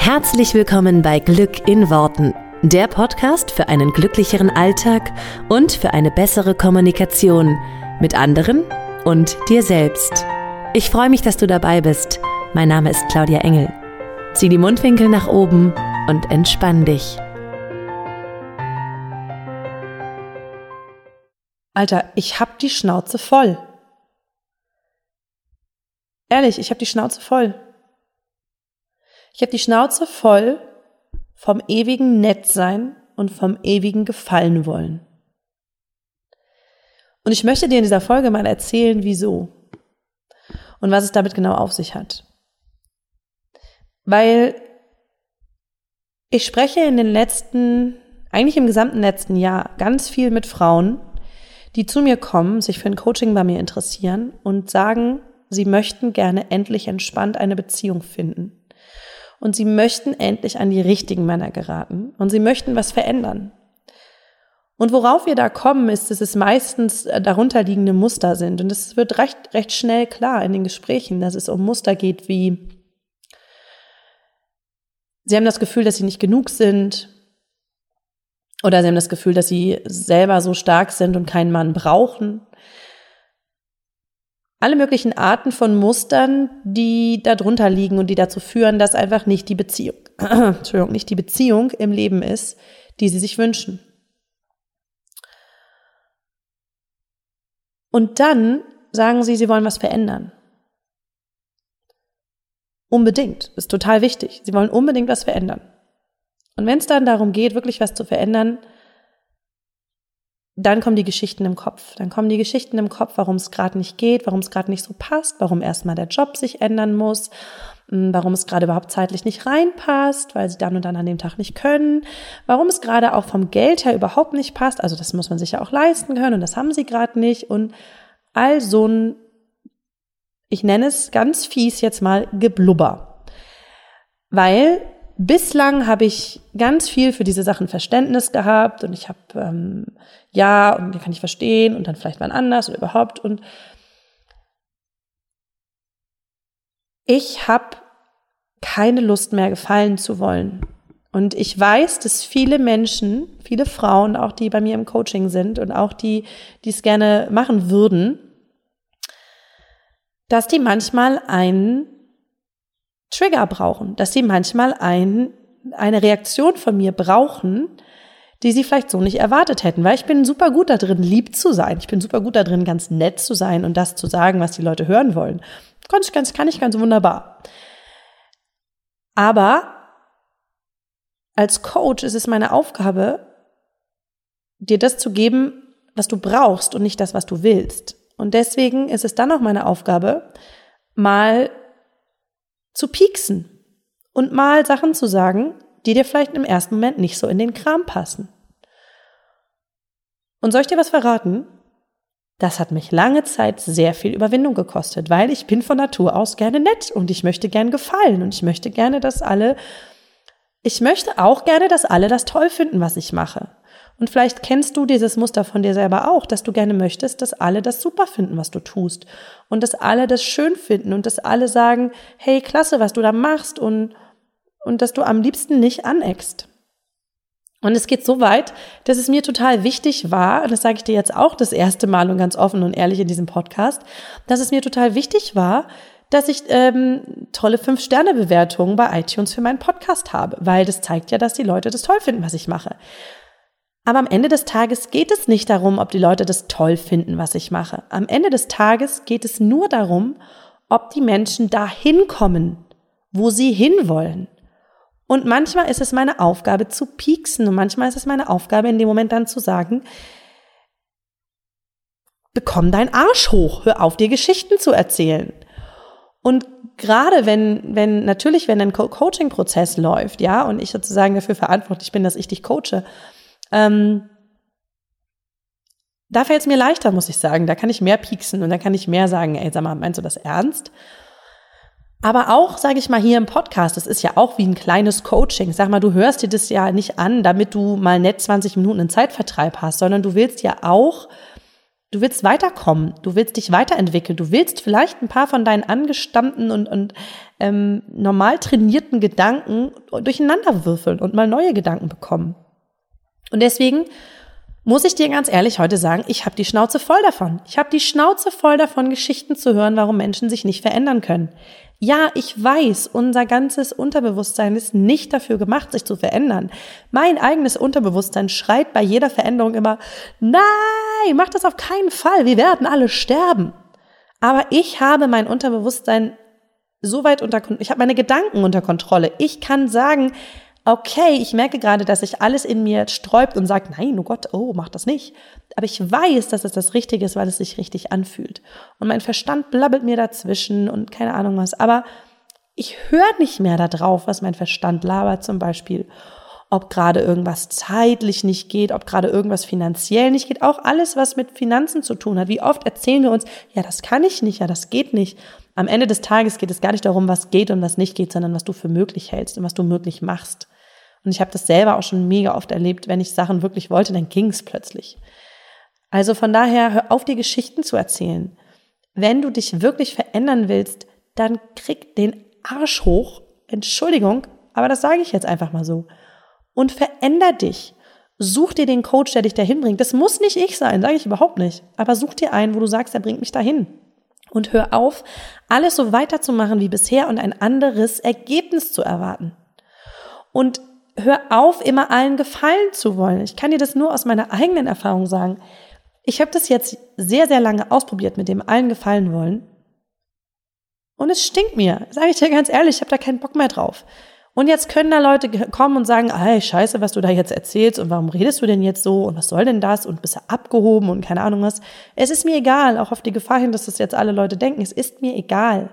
Herzlich willkommen bei Glück in Worten, der Podcast für einen glücklicheren Alltag und für eine bessere Kommunikation mit anderen und dir selbst. Ich freue mich, dass du dabei bist. Mein Name ist Claudia Engel. Zieh die Mundwinkel nach oben und entspann dich. Alter, ich hab die Schnauze voll. Ehrlich, ich hab die Schnauze voll. Ich habe die Schnauze voll vom ewigen Nettsein und vom ewigen Gefallen wollen. Und ich möchte dir in dieser Folge mal erzählen, wieso und was es damit genau auf sich hat. Weil ich spreche in den letzten, eigentlich im gesamten letzten Jahr ganz viel mit Frauen, die zu mir kommen, sich für ein Coaching bei mir interessieren und sagen, sie möchten gerne endlich entspannt eine Beziehung finden und sie möchten endlich an die richtigen Männer geraten und sie möchten was verändern. Und worauf wir da kommen, ist, dass es meistens äh, darunterliegende Muster sind. Und es wird recht, recht schnell klar in den Gesprächen, dass es um Muster geht wie, sie haben das Gefühl, dass sie nicht genug sind. Oder sie haben das Gefühl, dass sie selber so stark sind und keinen Mann brauchen alle möglichen Arten von Mustern, die darunter liegen und die dazu führen, dass einfach nicht die Beziehung, Entschuldigung, nicht die Beziehung im Leben ist, die sie sich wünschen. Und dann sagen sie, sie wollen was verändern. Unbedingt, ist total wichtig. Sie wollen unbedingt was verändern. Und wenn es dann darum geht, wirklich was zu verändern, dann kommen die Geschichten im Kopf. Dann kommen die Geschichten im Kopf, warum es gerade nicht geht, warum es gerade nicht so passt, warum erstmal der Job sich ändern muss, hm, warum es gerade überhaupt zeitlich nicht reinpasst, weil sie dann und dann an dem Tag nicht können, warum es gerade auch vom Geld her überhaupt nicht passt. Also das muss man sich ja auch leisten können und das haben sie gerade nicht und all so ein, ich nenne es ganz fies jetzt mal Geblubber. Weil bislang habe ich ganz viel für diese Sachen Verständnis gehabt und ich habe ähm, ja und den kann ich verstehen und dann vielleicht mal anders oder überhaupt und ich habe keine Lust mehr gefallen zu wollen. Und ich weiß, dass viele Menschen, viele Frauen, auch die bei mir im Coaching sind und auch die, die es gerne machen würden, dass die manchmal einen Trigger brauchen, dass sie manchmal ein, eine Reaktion von mir brauchen, die sie vielleicht so nicht erwartet hätten, weil ich bin super gut da drin, lieb zu sein. Ich bin super gut da drin, ganz nett zu sein und das zu sagen, was die Leute hören wollen. Kann ich ganz, kann ich ganz wunderbar. Aber als Coach ist es meine Aufgabe, dir das zu geben, was du brauchst und nicht das, was du willst. Und deswegen ist es dann auch meine Aufgabe, mal zu pieksen und mal Sachen zu sagen, die dir vielleicht im ersten Moment nicht so in den Kram passen. Und soll ich dir was verraten? Das hat mich lange Zeit sehr viel Überwindung gekostet, weil ich bin von Natur aus gerne nett und ich möchte gern gefallen und ich möchte gerne, dass alle, ich möchte auch gerne, dass alle das toll finden, was ich mache. Und vielleicht kennst du dieses Muster von dir selber auch, dass du gerne möchtest, dass alle das super finden, was du tust. Und dass alle das schön finden und dass alle sagen, hey, klasse, was du da machst und, und dass du am liebsten nicht aneckst. Und es geht so weit, dass es mir total wichtig war, und das sage ich dir jetzt auch das erste Mal und ganz offen und ehrlich in diesem Podcast, dass es mir total wichtig war, dass ich ähm, tolle Fünf-Sterne-Bewertungen bei iTunes für meinen Podcast habe, weil das zeigt ja, dass die Leute das toll finden, was ich mache. Aber am Ende des Tages geht es nicht darum, ob die Leute das toll finden, was ich mache. Am Ende des Tages geht es nur darum, ob die Menschen dahin kommen, wo sie hinwollen. Und manchmal ist es meine Aufgabe zu pieksen und manchmal ist es meine Aufgabe in dem Moment dann zu sagen, bekomm deinen Arsch hoch, hör auf dir Geschichten zu erzählen. Und gerade wenn, wenn, natürlich, wenn ein Co Coaching-Prozess läuft, ja, und ich sozusagen dafür verantwortlich bin, dass ich dich coache, ähm, da fällt es mir leichter, muss ich sagen. Da kann ich mehr pieksen und da kann ich mehr sagen, ey, sag mal, meinst du das ernst? Aber auch, sage ich mal, hier im Podcast, das ist ja auch wie ein kleines Coaching. Sag mal, du hörst dir das ja nicht an, damit du mal nett 20 Minuten einen Zeitvertreib hast, sondern du willst ja auch Du willst weiterkommen, du willst dich weiterentwickeln, du willst vielleicht ein paar von deinen angestammten und, und ähm, normal trainierten Gedanken durcheinander würfeln und mal neue Gedanken bekommen. Und deswegen muss ich dir ganz ehrlich heute sagen, ich habe die Schnauze voll davon. Ich habe die Schnauze voll davon, Geschichten zu hören, warum Menschen sich nicht verändern können. Ja, ich weiß, unser ganzes Unterbewusstsein ist nicht dafür gemacht, sich zu verändern. Mein eigenes Unterbewusstsein schreit bei jeder Veränderung immer, nein, mach das auf keinen Fall, wir werden alle sterben. Aber ich habe mein Unterbewusstsein so weit unter, ich habe meine Gedanken unter Kontrolle. Ich kann sagen, okay, ich merke gerade, dass sich alles in mir sträubt und sagt, nein, oh Gott, oh, mach das nicht. Aber ich weiß, dass es das Richtige ist, weil es sich richtig anfühlt. Und mein Verstand blabbelt mir dazwischen und keine Ahnung was. Aber ich höre nicht mehr darauf, was mein Verstand labert zum Beispiel. Ob gerade irgendwas zeitlich nicht geht, ob gerade irgendwas finanziell nicht geht, auch alles, was mit Finanzen zu tun hat. Wie oft erzählen wir uns, ja, das kann ich nicht, ja, das geht nicht. Am Ende des Tages geht es gar nicht darum, was geht und was nicht geht, sondern was du für möglich hältst und was du möglich machst. Und ich habe das selber auch schon mega oft erlebt, wenn ich Sachen wirklich wollte, dann ging es plötzlich. Also von daher, hör auf, dir Geschichten zu erzählen. Wenn du dich wirklich verändern willst, dann krieg den Arsch hoch. Entschuldigung, aber das sage ich jetzt einfach mal so. Und veränder dich. Such dir den Coach, der dich dahin bringt. Das muss nicht ich sein, sage ich überhaupt nicht. Aber such dir einen, wo du sagst, der bringt mich dahin. Und hör auf, alles so weiterzumachen wie bisher und ein anderes Ergebnis zu erwarten. Und hör auf, immer allen gefallen zu wollen. Ich kann dir das nur aus meiner eigenen Erfahrung sagen. Ich habe das jetzt sehr, sehr lange ausprobiert mit dem allen gefallen wollen. Und es stinkt mir, sage ich dir ganz ehrlich, ich habe da keinen Bock mehr drauf. Und jetzt können da Leute kommen und sagen, ey, scheiße, was du da jetzt erzählst und warum redest du denn jetzt so und was soll denn das und bist du abgehoben und keine Ahnung was. Es ist mir egal, auch auf die Gefahr hin, dass das jetzt alle Leute denken, es ist mir egal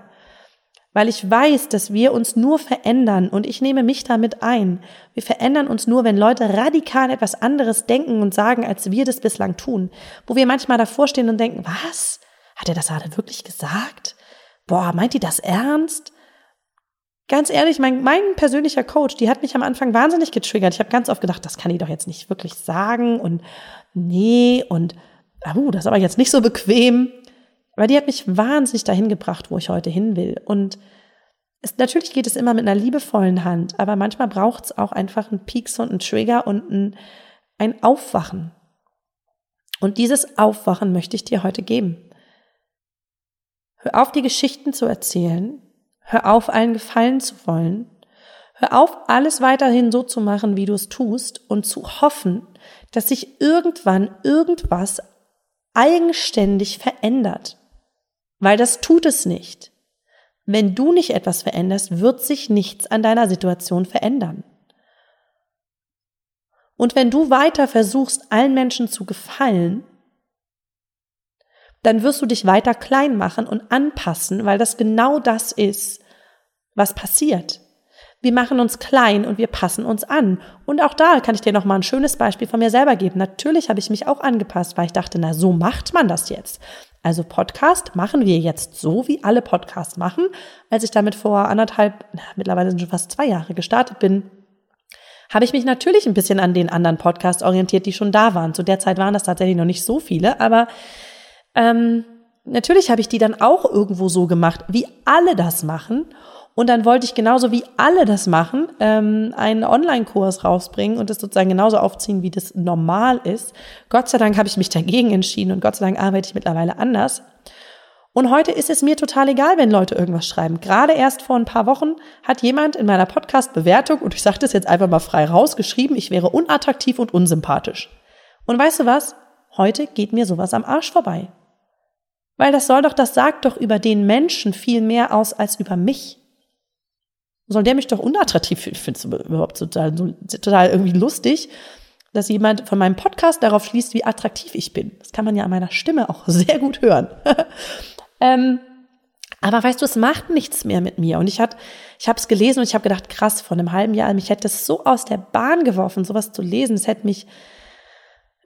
weil ich weiß, dass wir uns nur verändern und ich nehme mich damit ein. Wir verändern uns nur, wenn Leute radikal etwas anderes denken und sagen, als wir das bislang tun. Wo wir manchmal davor stehen und denken, was? Hat er das gerade wirklich gesagt? Boah, meint die das ernst? Ganz ehrlich, mein, mein persönlicher Coach, die hat mich am Anfang wahnsinnig getriggert. Ich habe ganz oft gedacht, das kann die doch jetzt nicht wirklich sagen und nee und uh, das ist aber jetzt nicht so bequem. Aber die hat mich wahnsinnig dahin gebracht, wo ich heute hin will. Und es, natürlich geht es immer mit einer liebevollen Hand, aber manchmal braucht es auch einfach einen Peaks und einen Trigger und ein, ein Aufwachen. Und dieses Aufwachen möchte ich dir heute geben. Hör auf, die Geschichten zu erzählen. Hör auf, allen gefallen zu wollen. Hör auf, alles weiterhin so zu machen, wie du es tust und zu hoffen, dass sich irgendwann irgendwas eigenständig verändert. Weil das tut es nicht. Wenn du nicht etwas veränderst, wird sich nichts an deiner Situation verändern. Und wenn du weiter versuchst, allen Menschen zu gefallen, dann wirst du dich weiter klein machen und anpassen, weil das genau das ist, was passiert. Wir machen uns klein und wir passen uns an. Und auch da kann ich dir noch mal ein schönes Beispiel von mir selber geben. Natürlich habe ich mich auch angepasst, weil ich dachte, na, so macht man das jetzt. Also Podcast machen wir jetzt so, wie alle Podcasts machen. Als ich damit vor anderthalb, mittlerweile sind schon fast zwei Jahre gestartet bin, habe ich mich natürlich ein bisschen an den anderen Podcasts orientiert, die schon da waren. Zu der Zeit waren das tatsächlich noch nicht so viele, aber ähm, natürlich habe ich die dann auch irgendwo so gemacht, wie alle das machen. Und dann wollte ich genauso wie alle das machen, ähm, einen Online-Kurs rausbringen und das sozusagen genauso aufziehen, wie das normal ist. Gott sei Dank habe ich mich dagegen entschieden und Gott sei Dank arbeite ich mittlerweile anders. Und heute ist es mir total egal, wenn Leute irgendwas schreiben. Gerade erst vor ein paar Wochen hat jemand in meiner Podcast-Bewertung, und ich sage das jetzt einfach mal frei raus, geschrieben, ich wäre unattraktiv und unsympathisch. Und weißt du was? Heute geht mir sowas am Arsch vorbei. Weil das soll doch, das sagt doch über den Menschen viel mehr aus als über mich soll der mich doch unattraktiv finden? Ich finde es überhaupt total, total irgendwie lustig, dass jemand von meinem Podcast darauf schließt, wie attraktiv ich bin. Das kann man ja an meiner Stimme auch sehr gut hören. ähm, aber weißt du, es macht nichts mehr mit mir. Und ich, hat, ich habe es gelesen und ich habe gedacht, krass, vor einem halben Jahr, mich hätte es so aus der Bahn geworfen, sowas zu lesen. Es hätte mich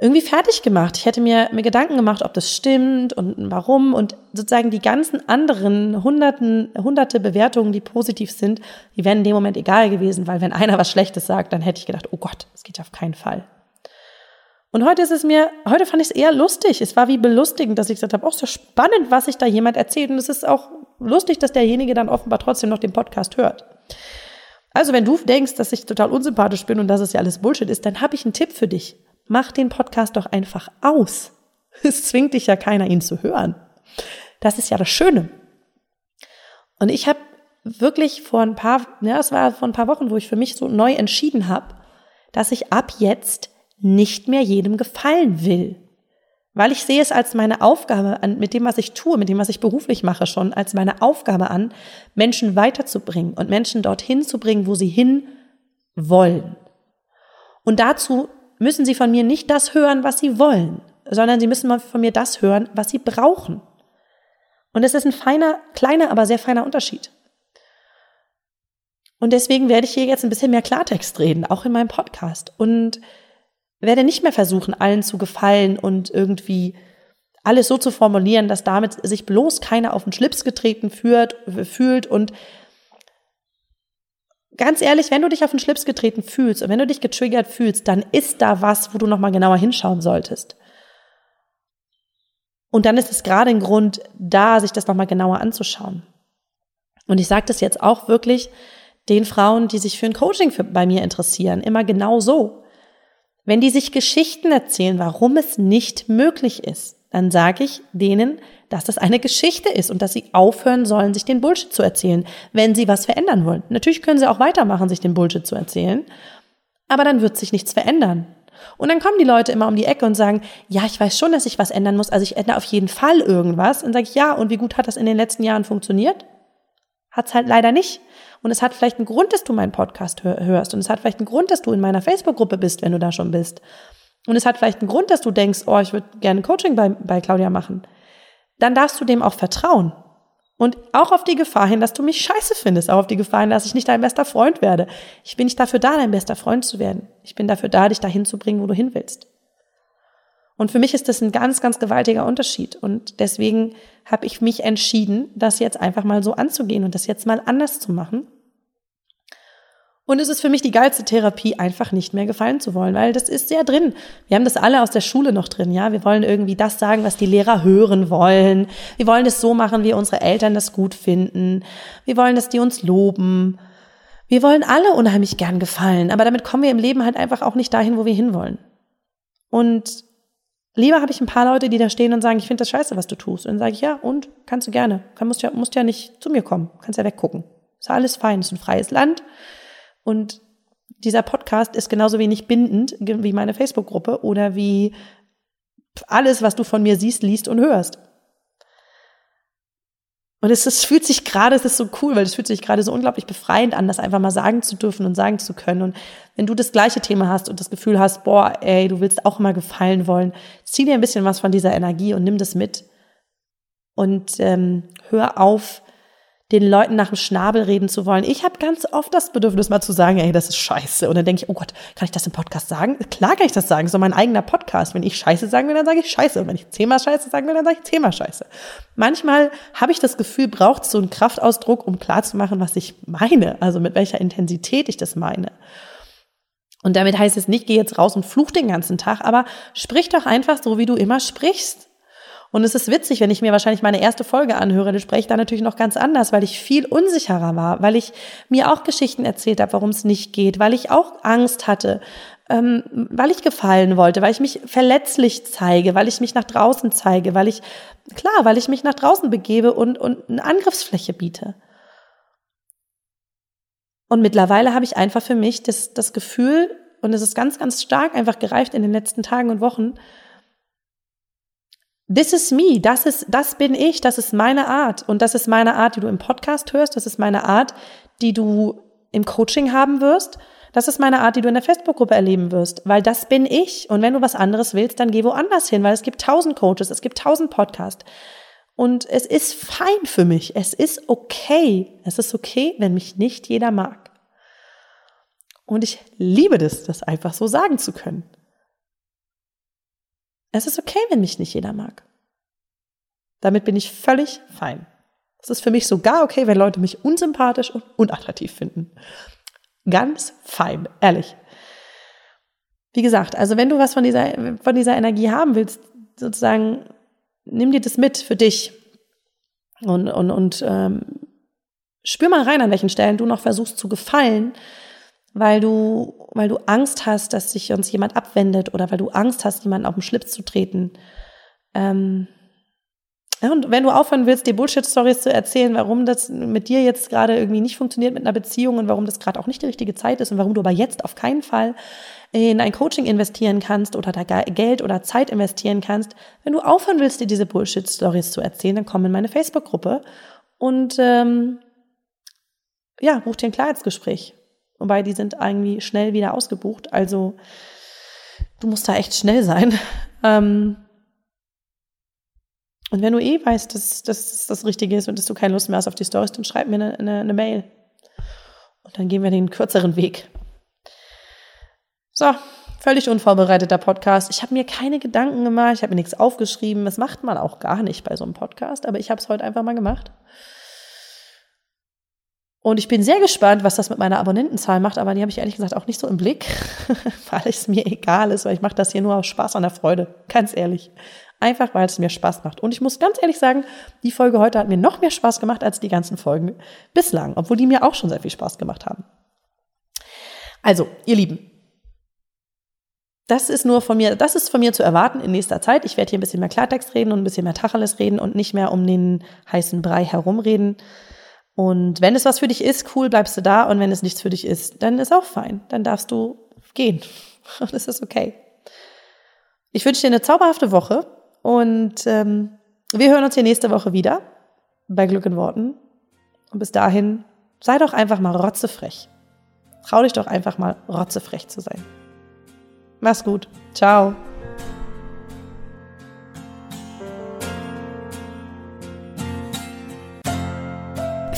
irgendwie fertig gemacht. Ich hätte mir, mir Gedanken gemacht, ob das stimmt und warum und sozusagen die ganzen anderen hunderten, hunderte Bewertungen, die positiv sind, die wären in dem Moment egal gewesen, weil wenn einer was Schlechtes sagt, dann hätte ich gedacht, oh Gott, das geht auf keinen Fall. Und heute ist es mir, heute fand ich es eher lustig. Es war wie belustigend, dass ich gesagt habe, auch so spannend, was sich da jemand erzählt. Und es ist auch lustig, dass derjenige dann offenbar trotzdem noch den Podcast hört. Also, wenn du denkst, dass ich total unsympathisch bin und dass es ja alles Bullshit ist, dann habe ich einen Tipp für dich. Mach den Podcast doch einfach aus. Es zwingt dich ja keiner, ihn zu hören. Das ist ja das Schöne. Und ich habe wirklich vor ein paar, ja, es war vor ein paar Wochen, wo ich für mich so neu entschieden habe, dass ich ab jetzt nicht mehr jedem gefallen will. Weil ich sehe es als meine Aufgabe an, mit dem, was ich tue, mit dem, was ich beruflich mache schon, als meine Aufgabe an, Menschen weiterzubringen und Menschen dorthin zu bringen, wo sie hin wollen. Und dazu müssen sie von mir nicht das hören, was sie wollen, sondern sie müssen von mir das hören, was sie brauchen. Und es ist ein feiner, kleiner, aber sehr feiner Unterschied. Und deswegen werde ich hier jetzt ein bisschen mehr Klartext reden, auch in meinem Podcast. Und werde nicht mehr versuchen, allen zu gefallen und irgendwie alles so zu formulieren, dass damit sich bloß keiner auf den Schlips getreten führt, fühlt und ganz ehrlich, wenn du dich auf den Schlips getreten fühlst und wenn du dich getriggert fühlst, dann ist da was, wo du nochmal genauer hinschauen solltest. Und dann ist es gerade ein Grund da, sich das nochmal genauer anzuschauen. Und ich sage das jetzt auch wirklich den Frauen, die sich für ein Coaching für, bei mir interessieren, immer genau so. Wenn die sich Geschichten erzählen, warum es nicht möglich ist, dann sage ich denen, dass das eine Geschichte ist und dass sie aufhören sollen, sich den Bullshit zu erzählen, wenn sie was verändern wollen. Natürlich können sie auch weitermachen, sich den Bullshit zu erzählen, aber dann wird sich nichts verändern. Und dann kommen die Leute immer um die Ecke und sagen, ja, ich weiß schon, dass ich was ändern muss, also ich ändere auf jeden Fall irgendwas. Und sage ich, ja, und wie gut hat das in den letzten Jahren funktioniert? Hat's halt leider nicht. Und es hat vielleicht einen Grund, dass du meinen Podcast hörst. Und es hat vielleicht einen Grund, dass du in meiner Facebook-Gruppe bist, wenn du da schon bist. Und es hat vielleicht einen Grund, dass du denkst, oh, ich würde gerne Coaching bei, bei Claudia machen. Dann darfst du dem auch vertrauen. Und auch auf die Gefahr hin, dass du mich scheiße findest, auch auf die Gefahr hin, dass ich nicht dein bester Freund werde. Ich bin nicht dafür da, dein bester Freund zu werden. Ich bin dafür da, dich dahin zu bringen, wo du hin willst. Und für mich ist das ein ganz, ganz gewaltiger Unterschied. Und deswegen habe ich mich entschieden, das jetzt einfach mal so anzugehen und das jetzt mal anders zu machen. Und es ist für mich die geilste Therapie, einfach nicht mehr gefallen zu wollen, weil das ist sehr drin. Wir haben das alle aus der Schule noch drin, ja. Wir wollen irgendwie das sagen, was die Lehrer hören wollen. Wir wollen es so machen, wie unsere Eltern das gut finden. Wir wollen, dass die uns loben. Wir wollen alle unheimlich gern gefallen, aber damit kommen wir im Leben halt einfach auch nicht dahin, wo wir hinwollen. Und Lieber habe ich ein paar Leute, die da stehen und sagen, ich finde das scheiße, was du tust. Und dann sage ich, ja, und? Kannst du gerne. Du musst ja, musst ja nicht zu mir kommen. Kannst ja weggucken. Ist alles fein. Ist ein freies Land. Und dieser Podcast ist genauso wenig bindend wie meine Facebook-Gruppe oder wie alles, was du von mir siehst, liest und hörst. Und es, es fühlt sich gerade, es ist so cool, weil es fühlt sich gerade so unglaublich befreiend an, das einfach mal sagen zu dürfen und sagen zu können. Und wenn du das gleiche Thema hast und das Gefühl hast, boah, ey, du willst auch immer gefallen wollen, zieh dir ein bisschen was von dieser Energie und nimm das mit. Und ähm, hör auf, den Leuten nach dem Schnabel reden zu wollen. Ich habe ganz oft das Bedürfnis, mal zu sagen, ey, das ist scheiße. Und dann denke ich, oh Gott, kann ich das im Podcast sagen? Klar kann ich das sagen, so mein eigener Podcast. Wenn ich scheiße sagen will, dann sage ich scheiße. Und wenn ich zehnmal scheiße sagen will, dann sage ich zehnmal scheiße. Manchmal habe ich das Gefühl, braucht so einen Kraftausdruck, um klarzumachen, was ich meine. Also mit welcher Intensität ich das meine. Und damit heißt es nicht, geh jetzt raus und fluch den ganzen Tag, aber sprich doch einfach so, wie du immer sprichst. Und es ist witzig, wenn ich mir wahrscheinlich meine erste Folge anhöre, dann spreche ich da natürlich noch ganz anders, weil ich viel unsicherer war, weil ich mir auch Geschichten erzählt habe, warum es nicht geht, weil ich auch Angst hatte, ähm, weil ich gefallen wollte, weil ich mich verletzlich zeige, weil ich mich nach draußen zeige, weil ich, klar, weil ich mich nach draußen begebe und, und eine Angriffsfläche biete. Und mittlerweile habe ich einfach für mich das, das Gefühl, und es ist ganz, ganz stark einfach gereift in den letzten Tagen und Wochen, This is me, das ist, das bin ich, das ist meine Art. Und das ist meine Art, die du im Podcast hörst, das ist meine Art, die du im Coaching haben wirst. Das ist meine Art, die du in der Facebook-Gruppe erleben wirst, weil das bin ich. Und wenn du was anderes willst, dann geh woanders hin, weil es gibt tausend Coaches, es gibt tausend Podcasts. Und es ist fein für mich. Es ist okay. Es ist okay, wenn mich nicht jeder mag. Und ich liebe das, das einfach so sagen zu können. Es ist okay, wenn mich nicht jeder mag. Damit bin ich völlig fein. Es ist für mich sogar okay, wenn Leute mich unsympathisch und unattraktiv finden. Ganz fein, ehrlich. wie gesagt, also wenn du was von dieser, von dieser Energie haben willst, sozusagen, nimm dir das mit für dich und, und, und ähm, spür mal rein, an welchen Stellen du noch versuchst zu gefallen, weil du, weil du Angst hast, dass sich uns jemand abwendet oder weil du Angst hast, jemanden auf den Schlips zu treten. Ähm, und wenn du aufhören willst, dir Bullshit-Stories zu erzählen, warum das mit dir jetzt gerade irgendwie nicht funktioniert mit einer Beziehung und warum das gerade auch nicht die richtige Zeit ist und warum du aber jetzt auf keinen Fall in ein Coaching investieren kannst oder da Geld oder Zeit investieren kannst, wenn du aufhören willst, dir diese Bullshit-Stories zu erzählen, dann komm in meine Facebook-Gruppe und ähm, ja, buch dir ein Klarheitsgespräch. Wobei die sind irgendwie schnell wieder ausgebucht. Also du musst da echt schnell sein. Ähm, und wenn du eh weißt, dass, dass das Richtige ist und dass du keine Lust mehr hast auf die Stories, dann schreib mir eine, eine, eine Mail. Und dann gehen wir den kürzeren Weg. So, völlig unvorbereiteter Podcast. Ich habe mir keine Gedanken gemacht, ich habe mir nichts aufgeschrieben. Das macht man auch gar nicht bei so einem Podcast, aber ich habe es heute einfach mal gemacht. Und ich bin sehr gespannt, was das mit meiner Abonnentenzahl macht, aber die habe ich ehrlich gesagt auch nicht so im Blick, weil es mir egal ist, weil ich mache das hier nur aus Spaß an der Freude, ganz ehrlich. Einfach weil es mir Spaß macht. Und ich muss ganz ehrlich sagen, die Folge heute hat mir noch mehr Spaß gemacht als die ganzen Folgen bislang, obwohl die mir auch schon sehr viel Spaß gemacht haben. Also, ihr Lieben, das ist nur von mir, das ist von mir zu erwarten in nächster Zeit. Ich werde hier ein bisschen mehr Klartext reden und ein bisschen mehr Tacheles reden und nicht mehr um den heißen Brei herumreden. Und wenn es was für dich ist, cool, bleibst du da. Und wenn es nichts für dich ist, dann ist auch fein. Dann darfst du gehen. Und es ist okay. Ich wünsche dir eine zauberhafte Woche und ähm, wir hören uns hier nächste Woche wieder bei Glück in Worten. Und bis dahin, sei doch einfach mal rotzefrech. Trau dich doch einfach mal rotzefrech zu sein. Mach's gut. Ciao.